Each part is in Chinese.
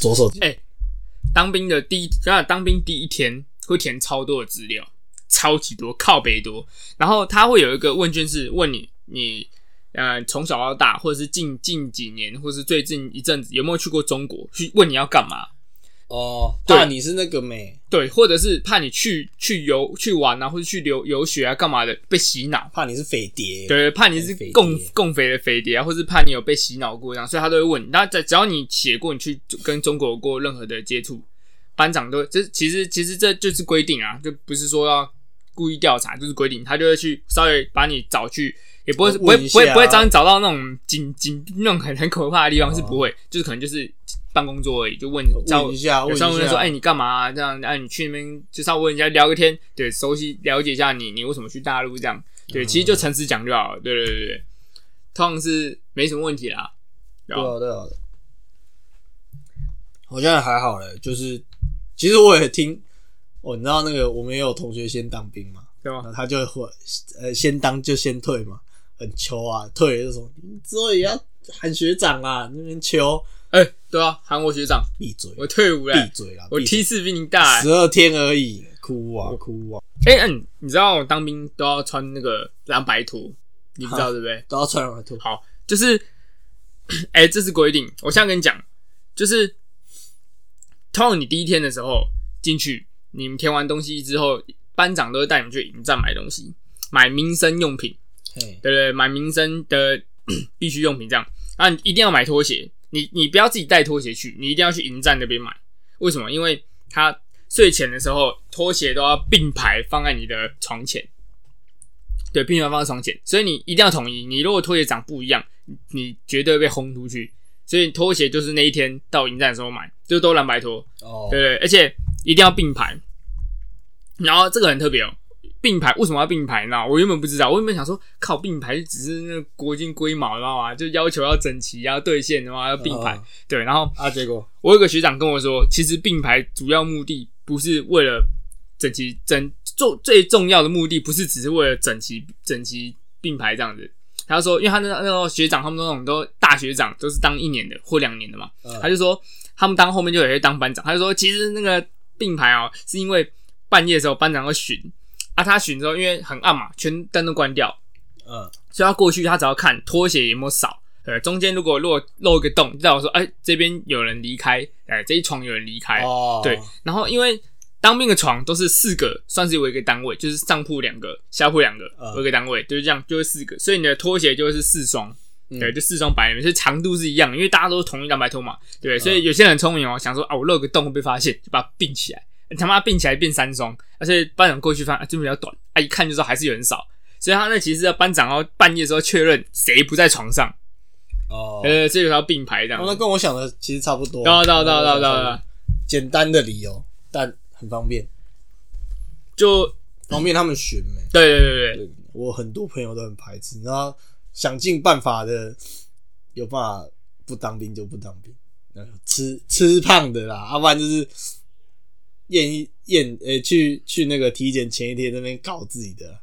左手哎当兵的第一，当当兵第一天会填超多的资料，超级多，靠背多。然后他会有一个问卷是问你，你呃从小到大，或者是近近几年，或是最近一阵子有没有去过中国？去问你要干嘛？哦，对。怕你是那个美，对，或者是怕你去去游去玩啊，或者去留游学啊，干嘛的被洗脑？怕你是匪谍，对，怕你是共共匪的匪谍啊，或是怕你有被洗脑过这样，所以他都会问你。那只只要你写过你去跟中国有过任何的接触，班长都这其实其实这就是规定啊，就不是说要故意调查，就是规定，他就会去稍微把你找去，也不会不会不会不会找你找到那种紧紧那种很很可怕的地方，哦是不会，就是可能就是办公桌而已，就问问一下，问一有上问说，下，哎、你干嘛、啊？这样，哎、你去那边就稍微问人家聊个天，对，熟悉了解一下你，你为什么去大陆这样，对，嗯其实就诚实讲就好了，对对对对，通常是没什么问题啦。对啊对啊，好像还好嘞，就是其实我也听，哦，你知道那个我们也有同学先当兵嘛，对吧？他就会呃先当就先退嘛，很求啊，退了就说你之后也要喊学长啊，那边求哎、对啊，喊我学长，闭嘴，我退伍了闭，嘴啦，我闭嘴梯次比你大、欸十。二天而已，哭啊哭啊，哎、嗯，你知道我当兵都要穿那个蓝白拖，你不知道对不对？都要穿蓝白图，好，就是，哎、这是规定。我现在跟你讲，就是，通常你第一天的时候进去，你们填完东西之后，班长都会带你们去营站买东西，买民生用品，嘿，对对对，买民生的 必需用品这样。啊，你一定要买拖鞋，你你不要自己带拖鞋去，你一定要去营站那边买。为什么？因为他睡前的时候，拖鞋都要并排放在你的床前。对，并排放在床前，所以你一定要统一。你如果拖鞋长不一样，你你绝对被轰出去。所以拖鞋就是那一天到营站的时候买，就都蓝白拖。哦，对对，而且一定要并排。然后这个很特别哦，并排为什么要并排呢？我原本不知道，我原本想说，靠并排只是那个国军龟毛，知道吗？就要求要整齐，要兑现的嘛，要并排。哦对，然后啊，结果我有个学长跟我说，其实并排主要目的不是为了整齐，整重最重要的目的不是只是为了整齐整齐并排这样子。他说，因为他那那时候学长他们那种都大学长都是当一年的或两年的嘛，嗯他就说他们当后面就有些当班长，他就说其实那个并排哦，是因为半夜的时候班长要巡啊，他巡之后因为很暗嘛，全灯都关掉，嗯。所以他过去他只要看拖鞋有没有少，呃，中间如果如果漏一个洞，代表说哎这边有人离开，哎这一床有人离开，哦，对，然后因为当兵的床都是四个，算是有一个单位，就是上铺两个，下铺两个，嗯。有一个单位，就是这样，就是四个，所以你的拖鞋就会是四双，嗯。对，就四双摆里面，所以长度是一样，因为大家都是同一张白拖嘛，对，嗯所以有些人很聪明哦，想说啊，我漏个洞会被发现，就把它并起来，你他妈并起来变三双，而且班长过去发现啊，这边比较短，啊，一看就知道还是有人少，所以他那其实要班长要半夜的时候确认谁不在床上，哦，呃，这个要并排这样。哦，那跟我想的其实差不多，到到到到到到，简单的理由，但很方便，就方便他们选没。对对对对，对我很多朋友都很排斥，然后想尽办法的有办法不当兵就不当兵，呃吃吃胖的啦，要、不然就是验一验，呃、去去那个体检前一天那边搞自己的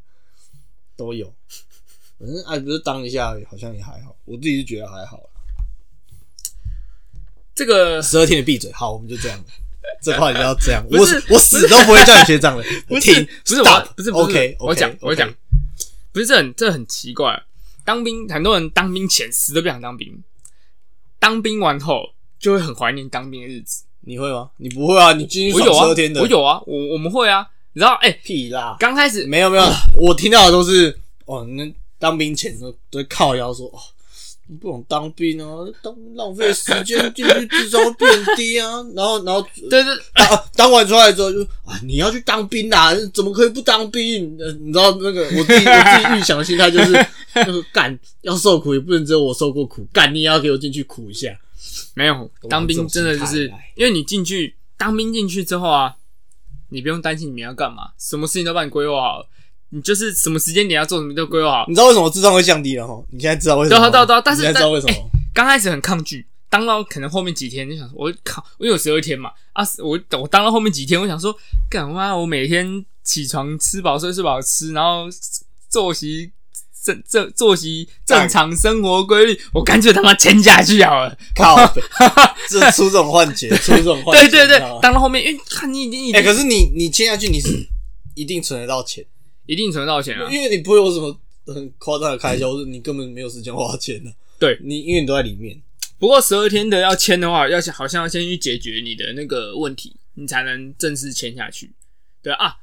都有。反正哎，不是当一下，好像也还好，我自己就觉得还好啦。这个十二天的闭嘴，好，我们就这样。这话你要这样，我死我死都不会叫你学长的。不是不是我不是不是 OK，我讲我讲，不是这很这很奇怪。当兵很多人当兵前死都不想当兵，当兵完后就会很怀念当兵的日子。你会吗？你不会啊？你进去我有啊爽天，的，我有啊，我我们会啊。你知道，哎、屁啦！刚开始没有没有，我听到的都是哦，那当兵前都都会靠腰说哦，你不懂当兵啊，当浪费时间，进去智商会变低啊。然后然后对对当、啊当完出来之后就啊，你要去当兵啊，怎么可以不当兵？呃你知道那个我自己我自己预想的心态就是那个干要受苦也不能只有我受过苦，干你也要给我进去苦一下。没有当兵真的就是因为你进去当兵进去之后啊，你不用担心你们要干嘛，什么事情都帮你规划好了，你就是什么时间点要做什么都规划好。你知道为什么智商会降低了哈？你现在知道为什么吗？对啊对啊对啊但是你知道为什么吗？刚开始很抗拒，当到可能后面几天就想说，我靠，我有十二天嘛，啊，我我当到后面几天，我想说，干嘛，我每天起床吃饱睡，睡饱吃，然后作息正正作息正常生活规律，我干脆他妈签下去好了。靠北，这出这种幻觉，出这种幻觉，对对对当到后面，因为看你已经已哎、经可是你你签下去，你是一定存得到钱，一定存得到钱啊。因为你不会有什么很夸张的开销，或者你根本没有时间花钱的、对你因为你都在里面。不过十二天的要签的话，要先好像要先去解决你的那个问题，你才能正式签下去。对啊，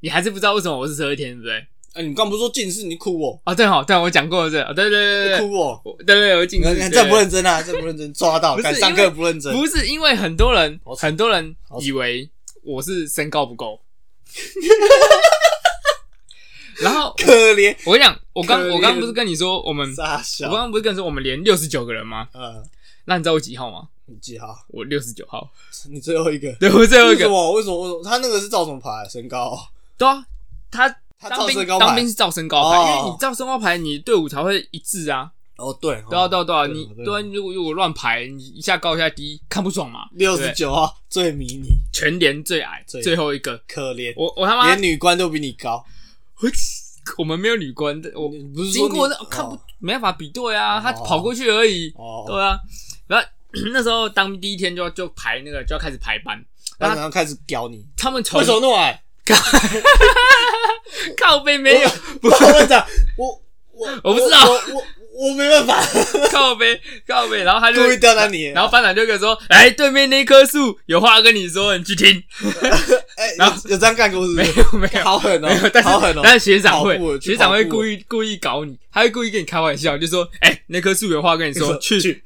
你还是不知道为什么我是十二天，对不对？哎、你刚不是说近视，你哭我，啊，对好，对我讲过了这个，对对对对对，哭我，我对对，我近视，你看这不认真啊，这不认真，抓到，敢上课不认真，不是因为很多人很多人以为我是身高不够，然后可怜，我跟你讲，我刚我刚刚不是跟你说我们，我小刚，刚不是跟你说我们连六十九个人吗？嗯，那你知道我几号吗？你几号，我六十九号，你最后一个，对我最后一个，为什么？为什么？为什么？他那个是照什么牌？身高哦？对啊，他他当兵照身高牌。当兵是照身高牌，哦。因为你照身高牌，你队伍才会一致啊。哦，对，对啊，对啊，对啊，你对啊，如果如果乱排，你一下高一下低，看不爽嘛。六十九号最迷你，全连最矮，最矮最后一个，可怜，我我他妈连女官都比你高。我我们没有女官的，我你不是说经过你那看不哦没办法比对啊，哦。他跑过去而已。哦，对啊，然后 那时候当第一天就要就排那个就要开始排班，然后开始屌你，他们从为什么那么矮？靠背没有。不是我讲，我我 我不知道。我我我没办法，靠背靠背，然后他就故意刁难你。然后班长就跟我说：“哎，对面那棵树有话跟你说，你去听。哎，然后有有这样干过是”不没？有没有好狠没有，哦，但是好狠哦。但是学长会，学长会故意故意搞你，他会故意跟你开玩笑，就说：“哎，那棵树有话跟你说，去去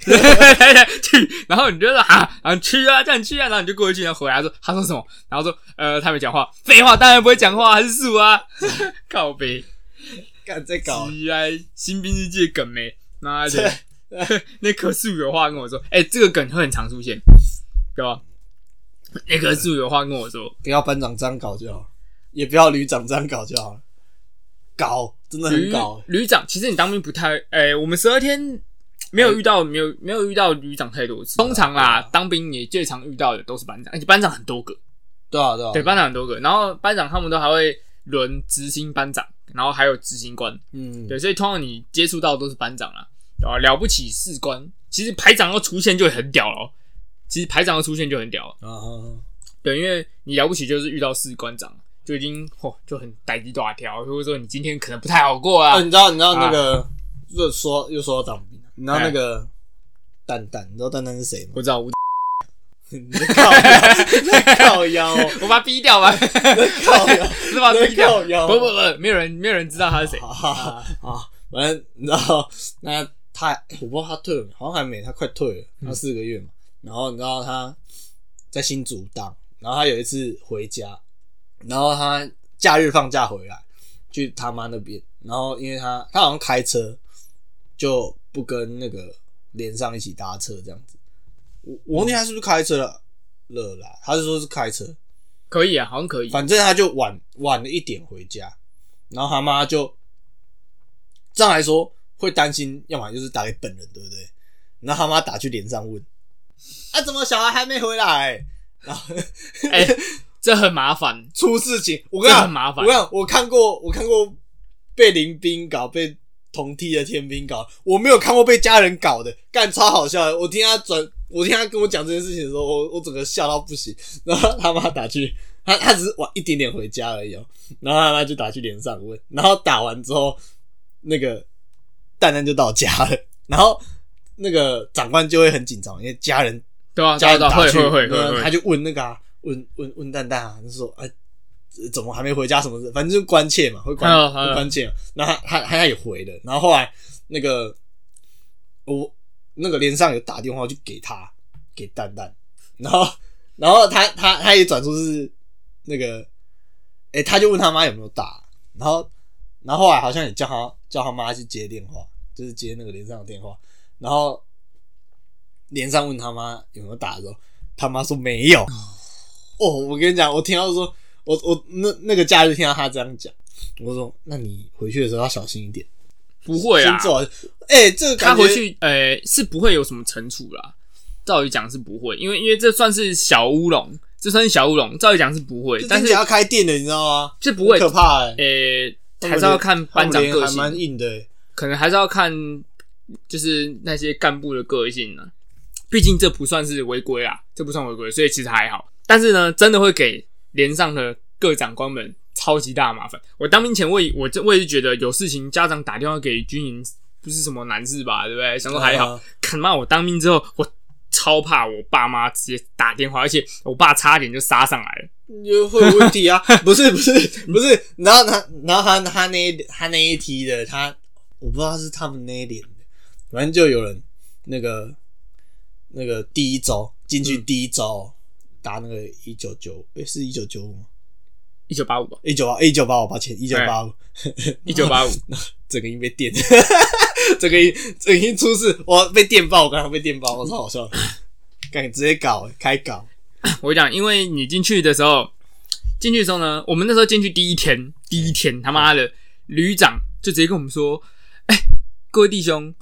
去。”然后你就说：“啊，然后去啊，叫你去啊。”然后你就过去，然后回来说：“他说什么？”然后说：“呃，他没讲话。废话，当然不会讲话，还是树啊。”靠背，干在搞，鸡来新兵日记的梗没？妈的，那棵树有话跟我说。哎，这个梗会很常出现，对吧？那棵树有话跟我说。不要班长这样搞就好，也不要旅长这样搞就好了。搞真的很旅搞，旅长，其实你当兵不太，哎、我们十二天没有遇到，没有没有遇到旅长太多次。通常啦，当兵你最常遇到的都是班长，而且班长很多个，对啊对啊，对，班长很多个，然后班长他们都还会轮执行班长，然后还有执行官，嗯，对，所以通常你接触到的都是班长啦，啊？了不起士官，其实排长要出现就很屌了哦，其实排长要出现就很屌了，啊对，因为你了不起就是遇到士官长。就已经嚯就很逮鸡大条，或者说你今天可能不太好过啊。啊，，你知道你知道那个，又说又说到当兵，你知道那个蛋蛋，你知道蛋蛋是谁吗？不知道，我 你在靠腰，你在靠腰哦，我把他逼掉吧，靠腰，是把他逼掉。靠腰，不不不，没有人没有人知道他是谁。啊啊！反正你知道，那他我不知道他退了没，好像还没，他快退了，他四个月嘛。然后你知道他在新竹当，然后他有一次回家，然后他假日放假回来，去他妈那边，然后因为他他好像开车，就不跟那个连上一起搭车这样子。我我忘记他是不是开车了了啦，他是说是开车，可以啊，好像可以。反正他就晚晚了一点回家，然后他妈就这样来说会担心，要么就是打给本人，对不对？然后他妈打去连上问，啊，怎么小孩还没回来？然后 哎，这很麻烦。出事情，我跟你讲，很麻烦我跟你讲，我看过，我看过被林兵搞，被同梯的天兵搞，我没有看过被家人搞的，干超好笑的。我听他转，我听他跟我讲这件事情的时候，我我整个笑到不行。然后他妈打去，他他只是晚一点点回家而已哦。然后他妈就打去连上问，然后打完之后，那个蛋蛋就到家了，然后那个长官就会很紧张，因为家人对啊，家人打去，会会会。他就问那个啊，问问问蛋蛋啊，就说哎、呃怎么还没回家什么的，反正就关切嘛，会关关切嘛。然后他他他也回了，然后后来那个我那个连上有打电话去给他给蛋蛋，然后然后他他他也转出是那个，哎、他就问他妈有没有打，然后然后后来好像也叫他叫他妈去接电话，就是接那个连上的电话，然后连上问他妈有没有打的时候，他妈说没有。哦，我跟你讲，我听到说，我我那那个假日听到他这样讲，我说那你回去的时候要小心一点，不会啊，哎、这个他回去呃是不会有什么惩处啦。照理讲是不会，因为因为这算是小乌龙，这算是小乌龙。照理讲是不会，但是要开店的，你知道吗？这不会可怕哎、呃还是要看班长个还蛮性。硬的、欸。可能还是要看就是那些干部的个性呢。毕竟这不算是违规啊，这不算违规，所以其实还好。但是呢，真的会给连上的各长官们超级大的麻烦。我当兵前，我也我这我也是觉得有事情家长打电话给军营不是什么难事吧，对不对？想说还好。看妈，我当兵之后，我超怕我爸妈直接打电话，而且我爸差点就杀上来了。就会有问题啊？不是不是不是，然后他然后他他那他那一梯的他，我不知道是他们那一点的，反正就有人那个那个第一招进去第一周打那个一九九，诶是一九九五吗？一九八五吧，一九八一九八五，抱歉，一九八五，一九八五，整个音被电，整个音整个音出事，我被电爆，我刚刚被电爆，我超好笑，赶紧直接搞开搞。我讲，因为你进去的时候，进去的时候呢，我们那时候进去第一天，第一天他妈的旅长就直接跟我们说：“哎，各位弟兄，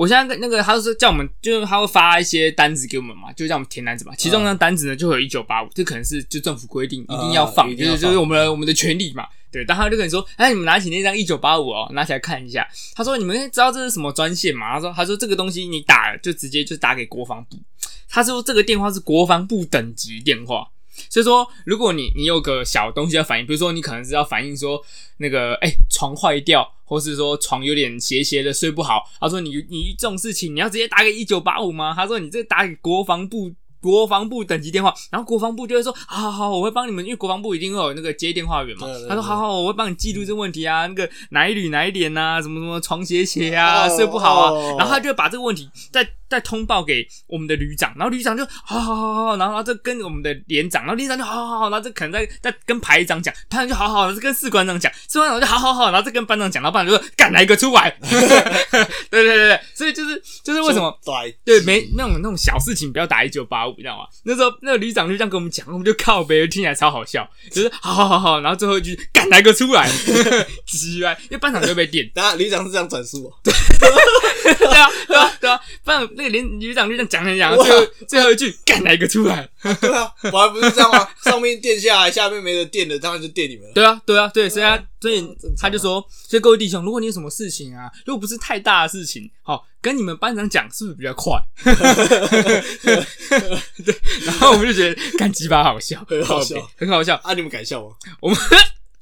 我现在跟那个他是叫我们，就是他会发一些单子给我们嘛，就叫我们填单子嘛。其中那单子呢，就会有一九八五，这可能是就政府规定一定要放，就是就是我们的我们的权利嘛。对，但他就跟你说：，哎，你们拿起那张一九八五哦，拿起来看一下。他说：你们知道这是什么专线吗？他说：他说这个东西你打就直接就打给国防部。”他说这个电话是国防部等级电话，所以说如果你你有个小东西要反映，比如说你可能是要反映说那个哎床坏掉，或是说床有点斜斜的睡不好，他说你你这种事情你要直接打给一九八五吗？他说你这打给国防部。国防部等级电话，然后国防部就会说：好好好，我会帮你们，因为国防部一定会有那个接电话员嘛。他说：好好，我会帮你记录这个问题啊，那个哪一缕哪一点呐，什么什么床斜斜啊，睡不好啊，然后他就会把这个问题再再通报给我们的旅长，然后旅长就好好好好，然后这跟我们的连长，然后连长就好好好，然后这可能在在跟排长讲，排长就好好，然后跟士官长讲，士官长就好好好，然后再跟班长讲，然后班长就说：赶来一个出来？对对对对，所以就是就是为什么对没那种那种小事情不要打一九八五，你知道吗？那时候那个旅长就这样跟我们讲，我们就靠背，听起来超好笑，就是好好好好，然后最后一句赶哪个出来？奇怪，因为班长就被电，当然旅长是这样转述哦，对啊对啊对啊，班长那个连旅长就这样讲讲讲，最后最后一句干哪个出来？对啊，我还不是这样吗？上面垫下来，下面没得垫的，当然就电你们了。对啊对啊对，所以他所以他就说，所以各位弟兄，如果你有什么事情啊，如果不是太大的事情，好。跟你们班长讲是不是比较快？对，然后我们就觉得干鸡巴好笑，很好笑，很好笑啊！你们敢笑吗？我们。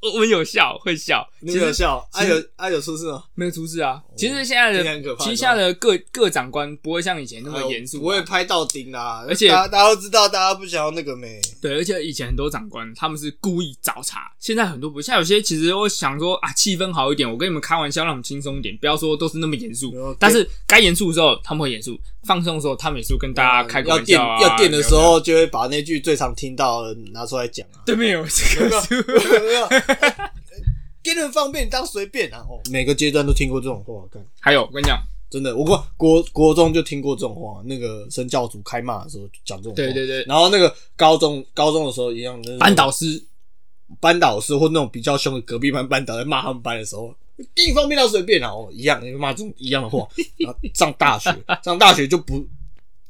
我们有笑，会笑，你有笑，啊有啊有出事吗？没有出事啊。其实现在的，其实现在的各各长官不会像以前那么严肃，不会拍到顶啦。而且大家都知道，大家不想要那个没。对，而且以前很多长官他们是故意找茬，现在很多不，现在有些其实我想说啊，气氛好一点，我跟你们开玩笑，让我们轻松一点，不要说都是那么严肃。但是该严肃的时候他们会严肃，放松的时候他们也是跟大家开玩笑啊。要电的时候就会把那句最常听到的拿出来讲啊。对面有这个。给你们方便当随便啊！哦，每个阶段都听过这种话。看，还有我跟你讲，真的，我国国国中就听过这种话。那个神教主开骂的时候讲这种话。对对对。然后那个高中高中的时候一样，班导师班导师或那种比较凶的隔壁班班导在骂他们班的时候，给你方便当随便啊！哦，一样，你骂这种一样的话。然后上大学，上大学就不，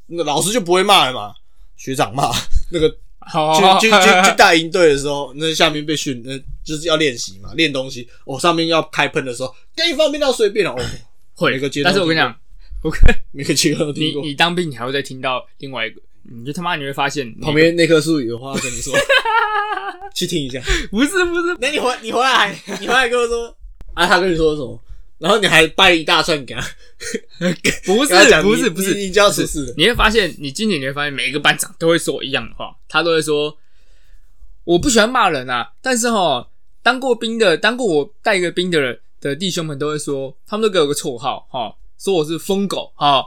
那老师就不会骂了嘛。学长骂那个。去去去去带营队的时候，那下面被训，那就是要练习嘛，练东西。我上面要开喷的时候，跟一方面要随便哦。会一个阶段，但是我跟你讲，我 每个阶段都听过。你你当兵，你还会再听到另外一个，你就他妈你会发现旁边那棵树有话跟你说，去听一下。不是不是，那你回你回来，你回来跟我说，啊，他跟你说什么？然后你还掰一大串给他，不是不是不是，你就要出事。你会发现，你今年你会发现，每一个班长都会说一样的话，他都会说：“我不喜欢骂人啊，但是哈，当过兵的，当过我带一个兵的人的弟兄们都会说，他们都给我个绰号哈。”说我是疯狗啊！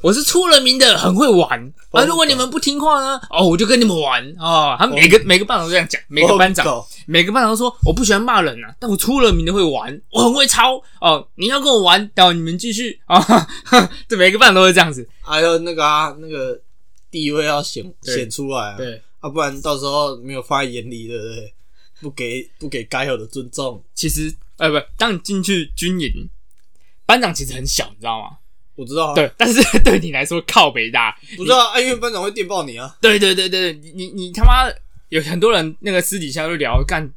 我是出了名的很会玩啊！如果你们不听话呢，哦，我就跟你们玩啊！他每个每个班长都这样讲，每个班长每个班长都说我不喜欢骂人啊，但我出了名的会玩，我很会抄哦！你要跟我玩，然后你们继续啊！这每个班长都是这样子。还有那个啊，那个地位要显显出来啊，对啊，不然到时候没有放在眼里，对不对？不给不给该有的尊重。其实，哎，不，当你进去军营。班长其实很小，你知道吗？我知道，对，但是对你来说靠北大。不知道啊，因为班长会电报你啊。对对对对对，你你他妈有很多人那个私底下就聊干，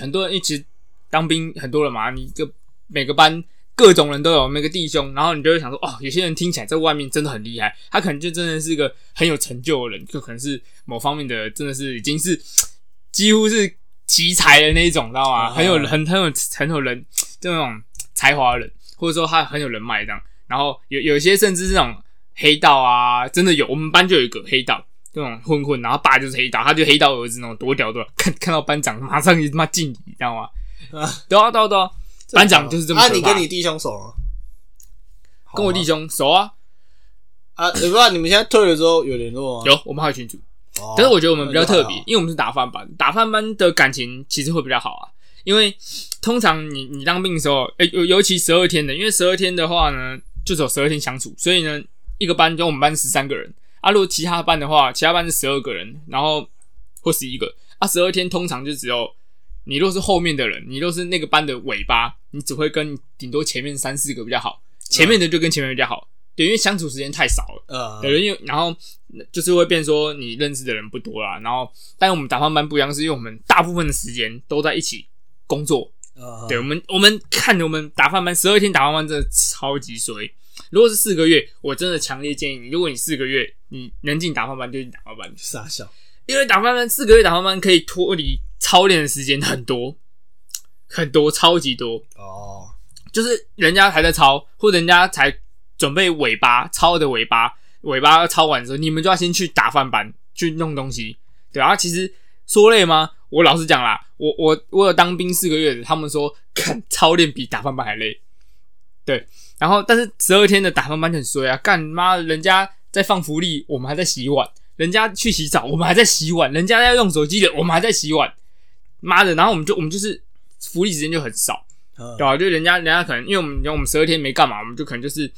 很多人一起当兵很多人嘛，你个每个班。各种人都有，每个弟兄，然后你就会想说，哦，有些人听起来在外面真的很厉害，他可能就真的是一个很有成就的人，就可能是某方面的，真的是已经是几乎是奇才的那一种，知道吗？啊很有很很有很有人这种才华的人，或者说他很有人脉这样。然后有有一些甚至是那种黑道啊，真的有，我们班就有一个黑道。这种混混，然后爸就是黑道，他就黑道儿子那种多屌多屌，看看到班长马上就他妈敬礼，你知道吗？啊，对啊对啊对啊，班长就是这么啊，你跟你弟兄熟吗？跟我弟兄熟啊，啊，我不知道你们现在退了之后有联络吗？有我们还有群主，但，是我觉得我们比较特别因为我们是打饭班，打饭班的感情其实会比较好啊。因为通常你你当兵的时候，诶、尤尤其十二天的，因为十二天的话呢，就只有十二天相处，所以呢，一个班就我们班十三个人啊。如果其他班的话，其他班是十二个人，然后或十一个啊。十二天通常就只有你若是后面的人，你若是那个班的尾巴，你只会跟顶多前面三四个比较好，前面的就跟前面比较好，对，因为相处时间太少了。呃，对，因为然后就是会变说你认识的人不多啦，然后但我们打饭班不一样，是因为我们大部分的时间都在一起工作。呃对，我们我们看我们打饭班十二天打饭班真的超级衰。如果是四个月，我真的强烈建议你，如果你四个月你能进打饭班就进打饭班，傻笑，因为打饭班四个月打饭班可以脱离操练的时间很多很多，超级多。哦，就是人家还在操，或者人家才准备尾巴操的尾巴，尾巴操完之后，你们就要先去打饭班去弄东西，对啊。其实说累吗？我老实讲啦，我我我有当兵四个月的，他们说看操练比打饭班还累，对。然后但是十二天的打饭班就很衰啊，干妈人家在放福利，我们还在洗碗；人家去洗澡，我们还在洗碗；人家要用手机的，我们还在洗碗。妈的，然后我们就我们就是福利时间就很少。嗯对啊，就人家人家可能因为我们因为我们十二天没干嘛，我们就可能就是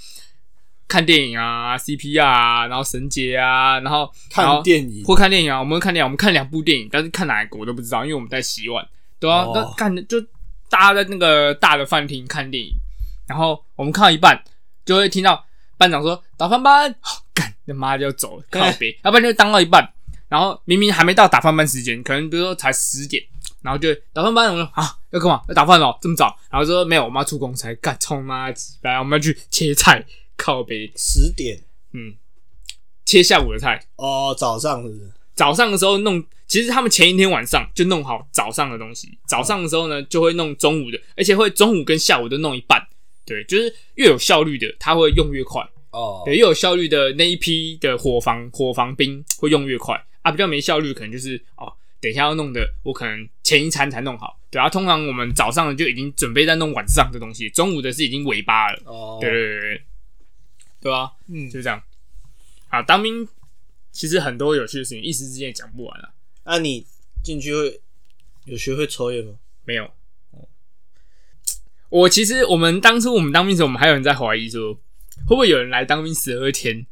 看电影啊、CPR 啊，然后神节啊，然后看电影或看电影啊，我们会看电影，我们看两部电影，但是看哪一个我都不知道，因为我们在洗碗。对啊，哦那看就大家在那个大的饭厅看电影，然后我们看到一半就会听到班长说打饭班，哦干他妈就走了，靠别，要不然就当到一半，然后明明还没到打饭班时间，可能比如说才十点。然后就打饭班，我说啊要干嘛？要打饭了，这么早？然后说没有，我们要出公差，干冲妈鸡来，我们要去切菜，靠北，十点嗯，切下午的菜。哦，早上是不是？早上的时候弄，其实他们前一天晚上就弄好早上的东西，早上的时候呢就会弄中午的，而且会中午跟下午都弄一半。对，就是越有效率的，他会用越快。哦，对，越有效率的那一批的伙房伙房兵会用越快啊，比较没效率可能就是哦，等一下要弄的，我可能前一餐才弄好。对啊，通常我们早上的就已经准备在弄晚上的东西，中午的是已经尾巴了。哦，对对对对，对啊，嗯，就这样。啊，当兵其实很多有趣的事情，一时之间也讲不完啊。那你进去会有学会抽烟吗？没有。我其实我们当初我们当兵时，我们还有人在怀疑说，会不会有人来当兵十二天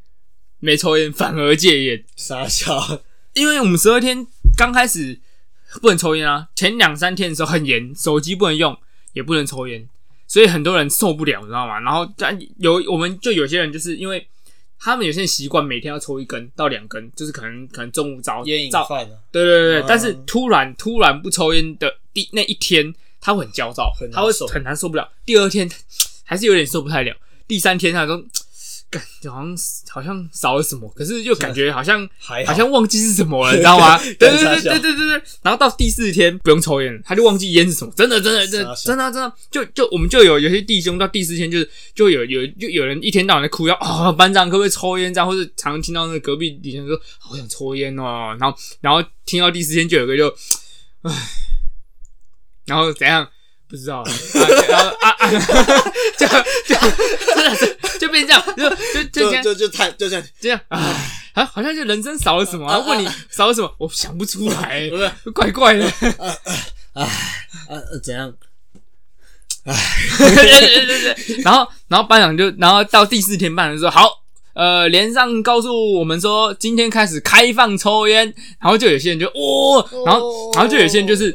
没抽烟，反而戒烟？傻笑，因为我们十二天刚开始不能抽烟啊，前两三天的时候很严，手机不能用，也不能抽烟，所以很多人受不了，你知道吗？然后但有我们就有些人就是因为他们有些人习惯每天要抽一根到两根，就是可能可能中午早烟瘾早犯了，对对对对，嗯但是突然突然不抽烟的第那一天，他会很焦躁很，难他会受很难受不了。第二天还是有点受不太了，第三天他说，感觉好像好像少了什么，可是又感觉好像好好像忘记是什么了，你知道吗？对对对对对对对。然后到第四天不用抽烟，他就忘记烟是什么，真的真的真的 真的真的，就就我们就有有些弟兄到第四天就是就有有就有人一天到晚在哭要啊、班长可不可以抽烟这样，或者常常听到那个隔壁弟兄说好想抽烟哦，然后然后听到第四天就有个就唉，然后怎样？不知道，啊、然后啊啊，就就真的是就变 这样，就就就就就就太就这样，这样，啊，啊，好像就人生少了什么，啊然后问你少了什么，我想不出来 怪怪的。啊呃怎样？对对对对，然后然后班长就，然后到第四天，班长就说好，呃，连上告诉我们说，今天开始开放抽烟，然后就有些人就哦，然后然后就有些人就是。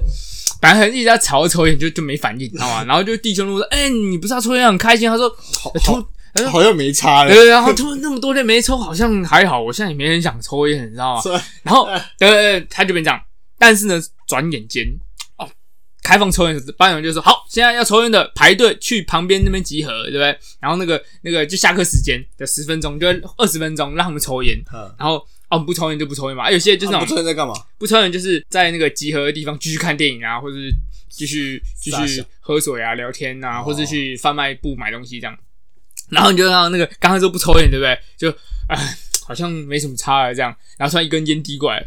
反正一直在吵着抽烟，就就没反应，你知道吗？然后就弟兄就说：“哎、你不是要抽烟很开心？”他说：“好突好好像没差了，对，然后突然那么多天没抽，好像还好。我现在也没很想抽烟，你知道吗？然后，对对对，他就变这样。但是呢，转眼间，哦，开放抽烟的时候，班长就说好，现在要抽烟的排队去旁边那边集合，对不对？然后那个那个就下课时间的十分钟，就二十分钟让他们抽烟，嗯，然后哦不抽烟就不抽烟嘛，啊有些就是那啊不抽烟在干嘛？不抽烟就是在那个集合的地方继续看电影啊，或者是继续继续喝水啊、聊天啊，哦或者去贩卖部买东西这样。然后你就让那个刚刚说不抽烟，对不对？就哎，好像没什么差了这样。然后突然一根烟递过来，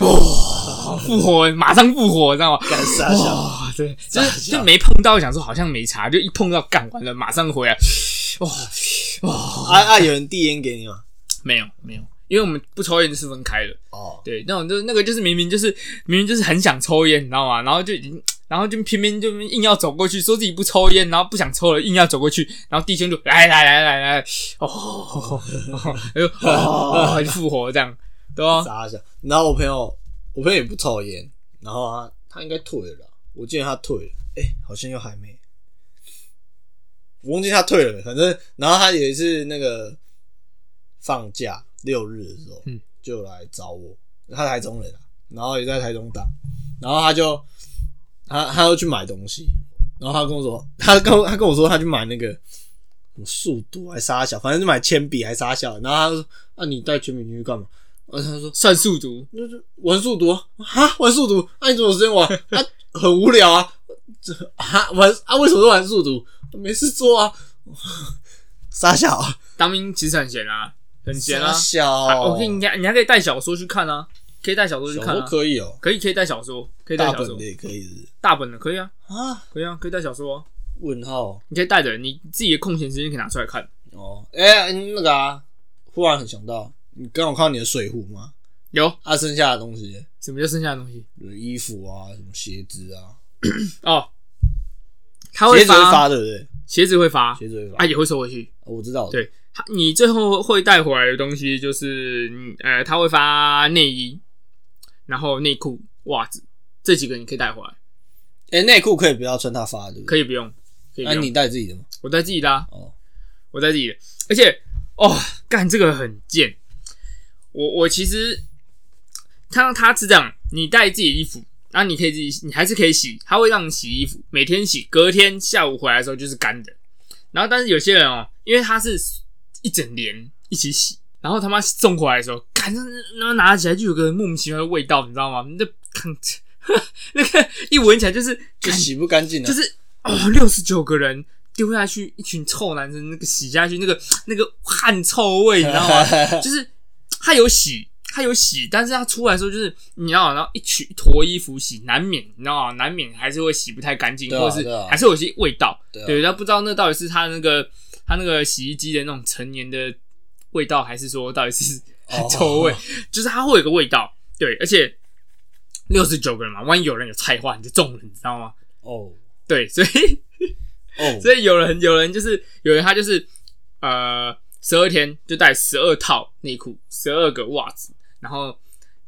哦，复活，马上复活，知道吗？干傻笑，哇，对，就是就没碰到，想说好像没差，就一碰到干完了，马上回来。哇哇，啊啊！有人递烟给你吗？没有没有，因为我们不抽烟是分开的。哦，对，那种就是那个就是明明就是明明就是很想抽烟，你知道吗？然后就已经，然后就偏偏就硬要走过去，说自己不抽烟，然后不想抽了，硬要走过去，然后弟兄就来来来来来，哦，哦，哦就复活这样，对吧？傻笑。然后我朋友，我朋友也不抽烟，然后他他应该退了啦，我记得他退了，哎、好像又还没，我忘记他退了，反正然后他也是那个放假六日的时候，嗯，就来找我，他台中人啊，然后也在台中打，然后他就他他要去买东西，然后他跟我说，他跟我他跟我说他去买那个什么速度还沙小，反正就买铅笔还沙小，然后他说，啊你带铅笔进去干嘛？然后他说。算速读，就是玩速读啊，啊玩速读，那、你怎么有时间玩？啊，很无聊啊，这啊玩啊为什么都玩速读？没事做啊，傻小，当兵其实很闲啊，很闲啊。傻。小，啊我可以，你讲你还可以带小说去看啊，可以带小说去小说看啊，可以哦，可以可以带小说，可以带小说。大本的，也可以是大本的可以啊，啊？可以啊，可以带小说啊，问号。你可以带着，你自己的空闲时间可以拿出来看。哦，哎、那个啊，忽然很想到，你刚好看到你的水壶吗？有。啊，剩下的东西，什么叫剩下的东西？比如衣服啊，什么鞋子啊，哦，他会鞋子会发发对不对？鞋子会发，鞋子会发，啊也会收回去。我知道，对。他你最后会带回来的东西就是，嗯呃，他会发内衣，然后内裤、袜子这几个你可以带回来，哎、内裤可以不要穿他发的？可以不用，可以那。你带自己的吗？我带自己的、啊，哦，我带自己的，而且哦，干这个很贱。我我其实看到他是这样，你带自己的衣服，然后你可以自己，你还是可以洗，他会让你洗衣服，每天洗，隔天下午回来的时候就是干的。然后但是有些人哦，因为他是一整年一起洗，然后他妈送回来的时候，干那那拿起来就有个莫名其妙的味道，你知道吗？那看 那个一闻起来就是干就洗不干净啊，就是哦，六十九个人丢下去，一群臭男生，那个洗下去，那个那个汗臭味，你知道吗？就是他有洗，他有洗，但是他出来的时候就是你知道，然后一取一坨衣服洗，难免你知道吗？难免还是会洗不太干净，啊或者是还是有些味道。对他不知道那到底是他那个他那个洗衣机的那种陈年的味道，还是说到底是哦 臭味？就是它会有个味道。对，而且六十九个人嘛，万一有人有菜花，你就中了，你知道吗？哦对，所以哦，所以有人有人就是有人他就是呃十二天就带十二套内裤，十二个袜子，然后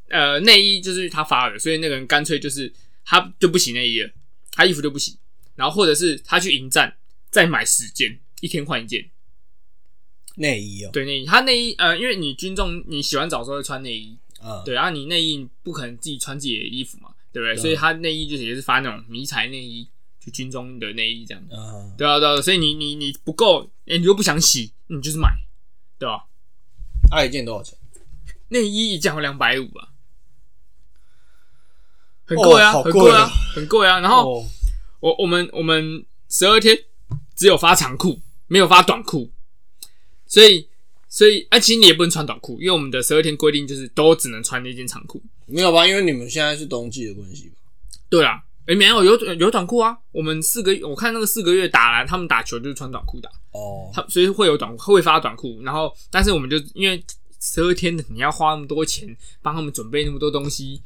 呃内衣就是他发的，所以那个人干脆就是他就不洗内衣了，他衣服就不洗，然后或者是他去迎战再买十件，一天换一件。内衣哦，对内衣，他内衣呃，因为你军中你洗完澡的时候会穿内衣，啊，对，然后你内衣不可能自己穿自己的衣服嘛，对不对？对所以他内衣就是也是发那种迷彩内衣，就军中的内衣这样。啊，对啊，对啊，所以你你你不够，哎、你又不想洗，你就是买，对吧、他一件多少钱？内衣一件要两百五啊，很贵啊，哦很贵啊。贵啊，很贵啊。然后哦。我我们我们十二天只有发长裤，没有发短裤，所以所以啊，其实你也不能穿短裤，因为我们的十二天规定就是都只能穿那件长裤。没有吧？因为你们现在是冬季的关系吧？对啊，哎、没有有有短裤啊，我们四个月我看那个四个月打篮，他们打球就是穿短裤打。哦，他所以会有短会发短裤，然后但是我们就因为十二天的，你要花那么多钱帮他们准备那么多东西，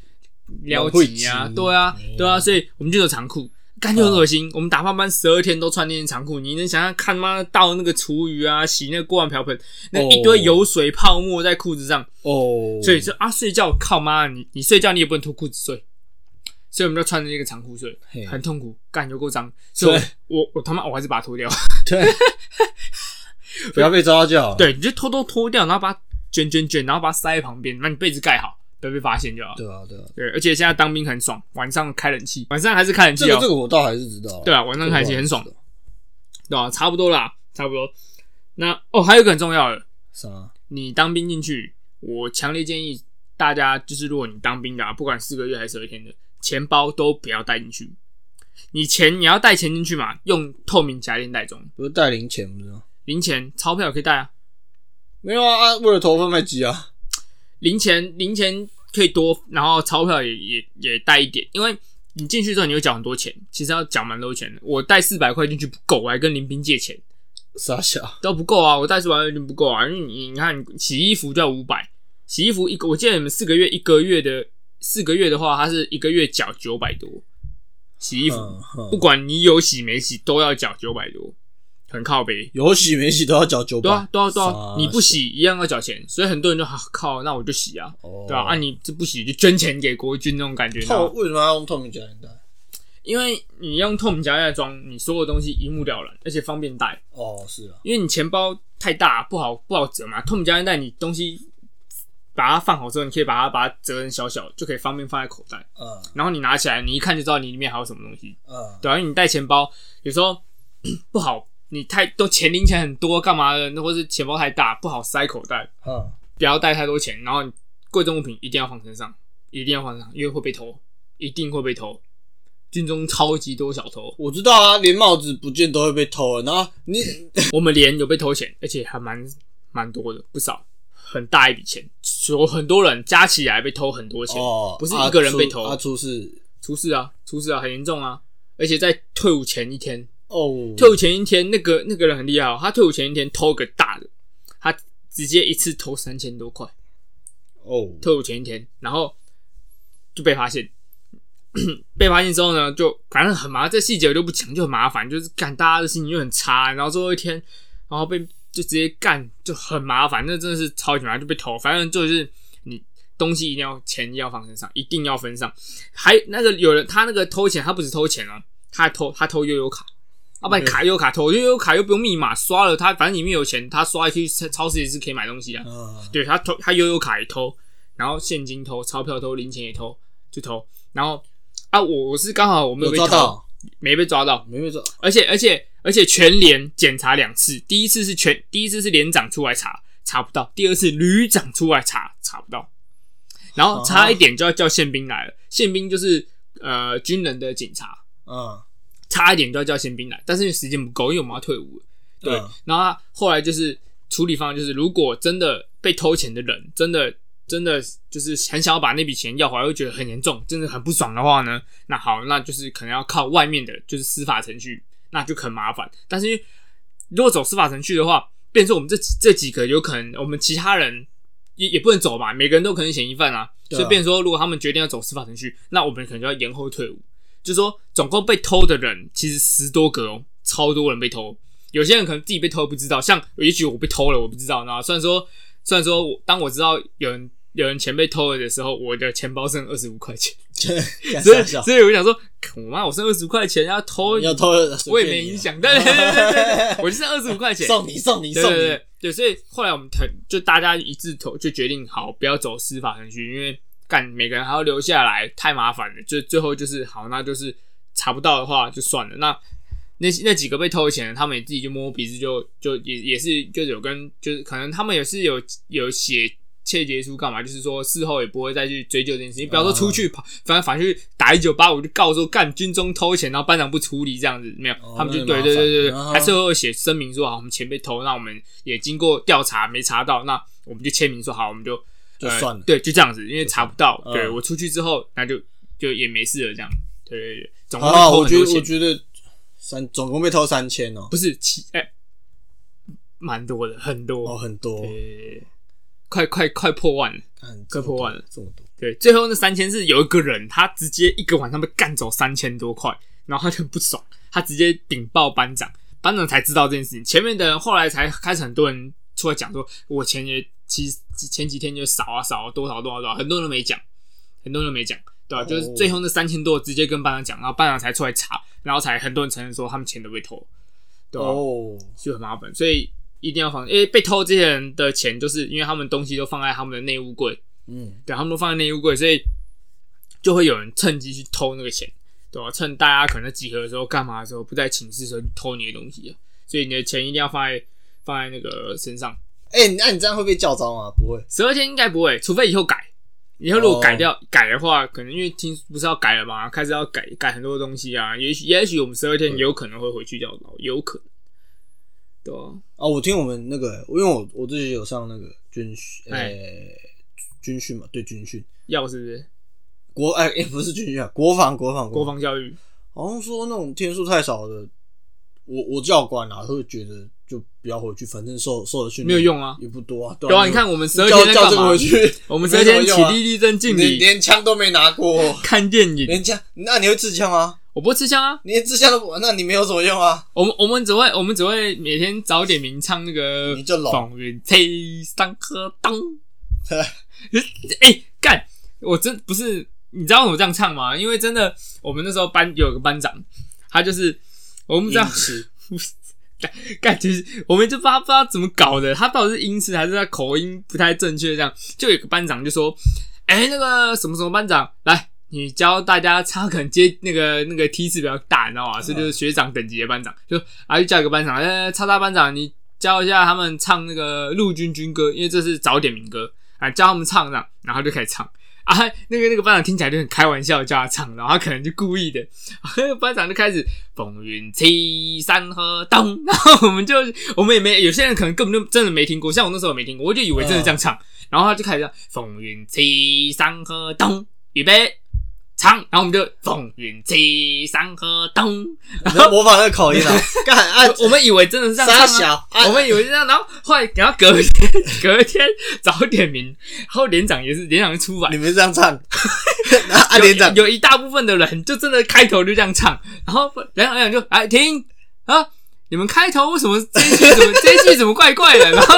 撩紧呀、对啊嗯，对啊，所以我们就有长裤，感觉很恶心。我们打饭班十二天都穿那件长裤，你能想象看妈倒那个厨余啊，洗那个锅碗瓢盆，那一堆油水泡沫在裤子上，哦，所以说啊睡觉靠妈，你你睡觉你也不能脱裤子睡。所以我们就穿着那个长裤睡，很痛苦，干有够脏。所以我我我他妈我还是把它脱掉。对，不要被抓到就好。，对，你就偷偷脱掉，然后把它卷卷卷，然后把它塞在旁边，把你被子盖好，不要被发现就好。对啊，对啊，对，而且现在当兵很爽，晚上开冷气，晚上还是开冷气哦这个这。个我倒还是知道。对啊，晚上开冷气很爽对吧、差不多啦，差不多。那哦，还有一个很重要的，啥？你当兵进去，我强烈建议大家，就是如果你当兵的、啊，不管四个月还是十二天的，钱包都不要带进去。你钱你要带钱进去嘛，用透明夹链袋装，不是带零钱不是吗？零钱、钞票可以带啊，没有啊，啊为了投贩卖机啊。零钱零钱可以多，然后钞票也也也带一点，因为你进去之后你会缴很多钱，其实要缴蛮多钱的。我带四百块进去不够，我还跟林斌借钱。傻笑，都不够啊，我带四百块钱不够啊，因为你你看洗衣服就要五百，洗衣服一个，我记得你们四个月一个月的四个月的话，它是一个月缴九百多，洗衣服、不管你有洗没洗都要缴九百多，很靠背。有洗没洗都要缴九百。对啊，对啊，对啊，你不洗一样要缴钱，所以很多人就啊靠，那我就洗啊，哦对啊，啊你这不洗就捐钱给国军那种感觉，透为什么要用透明夹链袋？因为你用透明胶带装，你所有东西一目了然，而且方便带。哦，是啊，因为你钱包太大不好不好折嘛，透明夹链袋你东西把它放好之后，你可以把它把它折成小小，就可以方便放在口袋。嗯然后你拿起来，你一看就知道你里面还有什么东西。嗯，对啊，因为你带钱包有时候 不好，你太都钱零钱很多干嘛的，那或是钱包太大不好塞口袋，嗯，不要带太多钱。然后贵重物品一定要放身上，一定要放身上，因为会被偷，一定会被偷。军中超级多小偷，我知道啊，连帽子不见都会被偷了。然后你 我们连有被偷钱，而且还蛮蛮多的，不少，很大一笔钱，有很多人加起来被偷很多钱，哦，不是一个人被偷啊，出事出事啊，出事啊，很严重啊！而且在退伍前一天，哦，退伍前一天，那个那个人很厉害哦，他退伍前一天偷个大的，他直接一次偷三千多块，哦，退伍前一天，然后就被发现。被发现之后呢，就反正很麻烦，这细节我就不讲，就很麻烦，就是干大家的心情就很差，然后最后一天，然后被就直接干，就很麻烦，那真的是超级麻烦，就被偷。反正就是你东西一定要钱要放身上，一定要分上。还那个有人他那个偷钱，他不止偷钱哦，他还偷他偷悠悠卡，要不然卡悠悠卡偷，悠悠卡又不用密码，刷了他反正里面有钱，他刷去超市也是可以买东西啊。嗯，对他偷，他悠悠卡也偷，然后现金偷，钞票偷，零钱也偷，就偷。然后啊，我我是刚好我没有有被偷，抓到，没被抓到，没被抓，而且而且而且全连检查两次，第一次是全第一次是连长出来查查不到，第二次旅长出来查查不到，然后差一点就要叫宪兵来了，宪兵就是呃军人的警察，嗯，差一点就要叫宪兵来，但是因为时间不够，因为我们要退伍了。对，嗯然后他后来就是处理方案就是，如果真的被偷钱的人，真的真的就是很想要把那笔钱要回来，又觉得很严重，真的很不爽的话呢，那好，那就是可能要靠外面的，就是司法程序，那就很麻烦。但是因为如果走司法程序的话，变成说我们这这几个有可能，我们其他人也也不能走嘛，每个人都可能嫌疑犯啊，啊所以变成说，如果他们决定要走司法程序，那我们可能就要延后退伍。就是说，总共被偷的人其实十多个哦，超多人被偷。有些人可能自己被偷不知道，像也许我被偷了，我不知道。那虽然说，虽然说我当我知道有人有人钱被偷了的时候，我的钱包剩二十五块钱，所以所以我想说，我妈我剩二十五块钱要偷，要偷了，我也没影响。对对对对对，我就剩二十五块钱，送你送你送你对对对，所以后来我们谈，就大家一致投，就决定好不要走司法程序，因为干每个人还要留下来，太麻烦了。就最后就是好，那就是查不到的话就算了。那那那几个被偷的钱，他们也自己就摸摸鼻子就，就也也是就有跟就是可能他们也是有有写切结书干嘛，就是说事后也不会再去追究这件事情。不要说出去跑，反正反正去打一九八五就告说干军中偷钱，然后班长不处理这样子，没有，哦他们就对对对对还是会写声明说好，我们钱被偷，那我们也经过调查没查到，那我们就签名说好，我们就呃就算了。对，就这样子，因为查不到，嗯。对我出去之后，那就就也没事了，这样，对对对，总共被好，我觉得我偷很多钱，觉得三总共被偷三千哦，不是七哎，蛮多的，很多，哦，很多，呃，快快快破万了。看快破万了，这么多，对，最后那三千是有一个人，他直接一个晚上被干走三千多块，然后他就很不爽，他直接禀报班长，班长才知道这件事情。前面的人后来才开始很多人出来讲说，我钱也其实前几天就少啊少啊多少多少多少，很多人都没讲，很多人都没讲，对吧、哦就是最后那三千多直接跟班长讲，然后班长才出来查，然后才很多人承认说他们钱都被偷，对吧、哦，就很麻烦，所以一定要防，因为被偷这些人的钱，就是因为他们东西都放在他们的内务柜，嗯，对，他们都放在内务柜，所以就会有人趁机去偷那个钱，对吧？趁大家可能集合的时候干嘛的时候不在寝室的时候去偷你的东西啊，所以你的钱一定要放在放在那个身上。哎、那你这样会被叫招吗？不会，十二天应该不会，除非以后改。以后如果改掉、改的话，可能因为听不是要改了嘛，开始要改改很多东西啊。也许也许我们十二天有可能会回去教导，有可能，对啊、啊，我听我们那个，因为我我自己有上那个军训，呃、哎军训嘛，对军训，要是不是国哎、哎不是军训啊，国防国防国，防教育？好像说那种天数太少的，我我教官啊会觉得就不要回去，反正受受的训练没有用啊也不多啊，对对啊，你看我们十二叫天叫这个回？去，我们十二天起立立正敬连礼、连枪都没拿过，看电影。连枪，那你会自枪吗？我不会吃香啊，你连自枪都不，那你没有什么用啊。我们我们只会我们只会每天早点名唱那个你就聋风云吹山河东。哎，干！我真不是，你知道我这样唱吗？因为真的，我们那时候班有个班长，他就是我们这样 感觉我们就不知道不知道怎么搞的，他到底是音痴还是他口音不太正确？这样就有个班长就说：“哎、那个什么什么班长，来，你教大家唱，可能接那个那个梯次比较大，你知道吗？所以就是学长等级的班长，就啊就叫一个班长，呃，叉叉班长，你教一下他们唱那个陆军军歌，因为这是早点民歌啊，教他们唱这样，然后就开始唱。”啊，那个那个班长听起来就很开玩笑，叫他唱，然后他可能就故意的，那个班长就开始风云起山河动，然后我们就我们也没有些人可能根本就真的没听过，像我那时候也没听过，我就以为真的这样唱，然后他就开始这样风云起山河动，预备唱，然后我们就风云起山河东，然后模仿那个口音啊，干啊，我们以为真的是这样傻唱、啊。小啊我，们以为是这样，然后后来，然后隔天隔天早点名，然后连长也是连长就出来你，们这样唱，啊啊连长有有一大部分的人就真的开头就这样唱，然后连长连长就哎停啊，你们开头为什么这一句怎么这一句怎么怪怪的？然后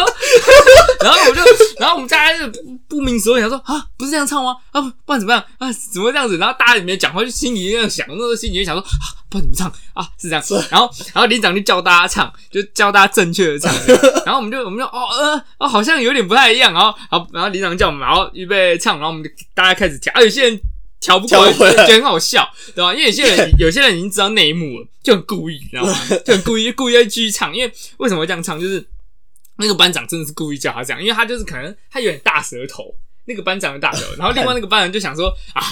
然后我就然后我们大家就不不明所以，想说啊不是这样唱吗？啊不不然怎么样啊怎么会这样子？然后大家里面讲话就心里这样想，那时候心里就想说啊不然怎么唱啊是这样，然后然后连长就教大家唱，就教大家正确的唱，然后我们就我们就哦呃哦好像有点不太一样，然后然后然后连长叫我们，然后预备唱，然后我们就大家开始跳，啊有些人。调不过来，调不回来觉得很好笑，对吧？因为有些人有些人已经知道内幕了，就很故意，你知道吗？就很故意，故意在继续唱。因为为什么会这样唱？就是那个班长真的是故意叫他这样，因为他就是可能他有点大舌头，那个班长的大舌头，然后另外那个班长就想说啊。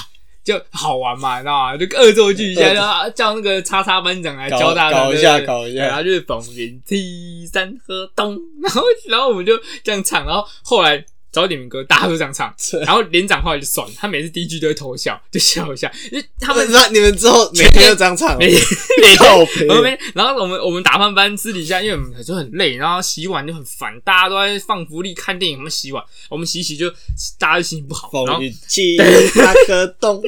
就好玩嘛，你知道吗？就恶作剧一下，就啊叫那个叉叉班长来教大家搞一下搞一下然后就是风云梯山河东，然后然后我们就这样唱，然后后来早点民歌大家都这样唱，然后连长后来就算了，他每次第一句都会偷笑，就笑一下，因为他们那你们之后每天都这样唱，每天 靠背。我们，然后我们我们打饭班私底下，因为我们就很累，然后洗碗就很烦，大家都在放福利、看电影，我们洗碗，我们洗洗就大家就心情不好，然后风云起那个洞，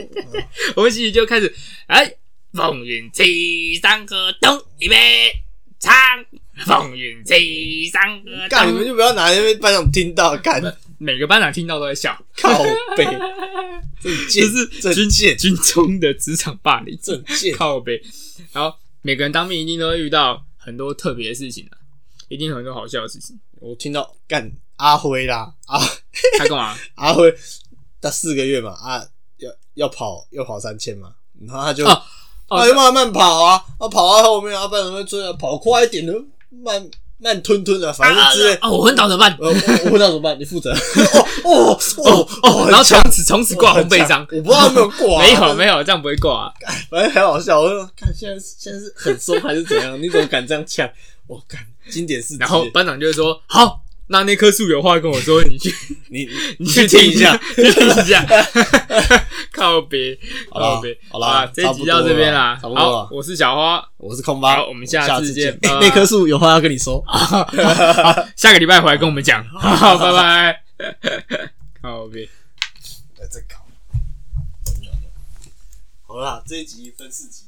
我们洗洗就开始，哎，风云起山河东，预备唱，风云起山河干你们，就不要拿那边班长听到，干。每个班长听到都在笑，靠背，这是这军贱，军中的职场霸凌，正贱，靠背。然后每个人当兵一定都会遇到很多特别的事情的，一定有很多好笑的事情。我听到干阿辉啦，阿他干嘛？阿辉，他四个月嘛，啊，要要跑要跑三千嘛，然后他就哦哦他就慢慢跑啊，啊跑到后面，啊班长会追啊，跑快一点的，慢慢吞吞的，反正之类。啊，我昏倒怎么办？呃，我我问他怎么办？你负责。哦哦哦哦，然后从此从此挂红背章我不知道有没有挂啊，没有没有，这样不会挂啊。反正很好笑。我说，看现在现在是很松还是怎样？你怎么敢这样呛？我干，经典事。然后班长就会说：“好，那那棵树有话跟我说，你去 你你去去听一下。去听一下。”靠别，靠别，好啦啊这一集到这边啦。差不多我是小花，我是空巴，我们下下次见那棵树有话要跟你说。好，下个礼拜回来跟我们讲。好，拜拜。靠别。在搞。好啦，这一集分四集剪。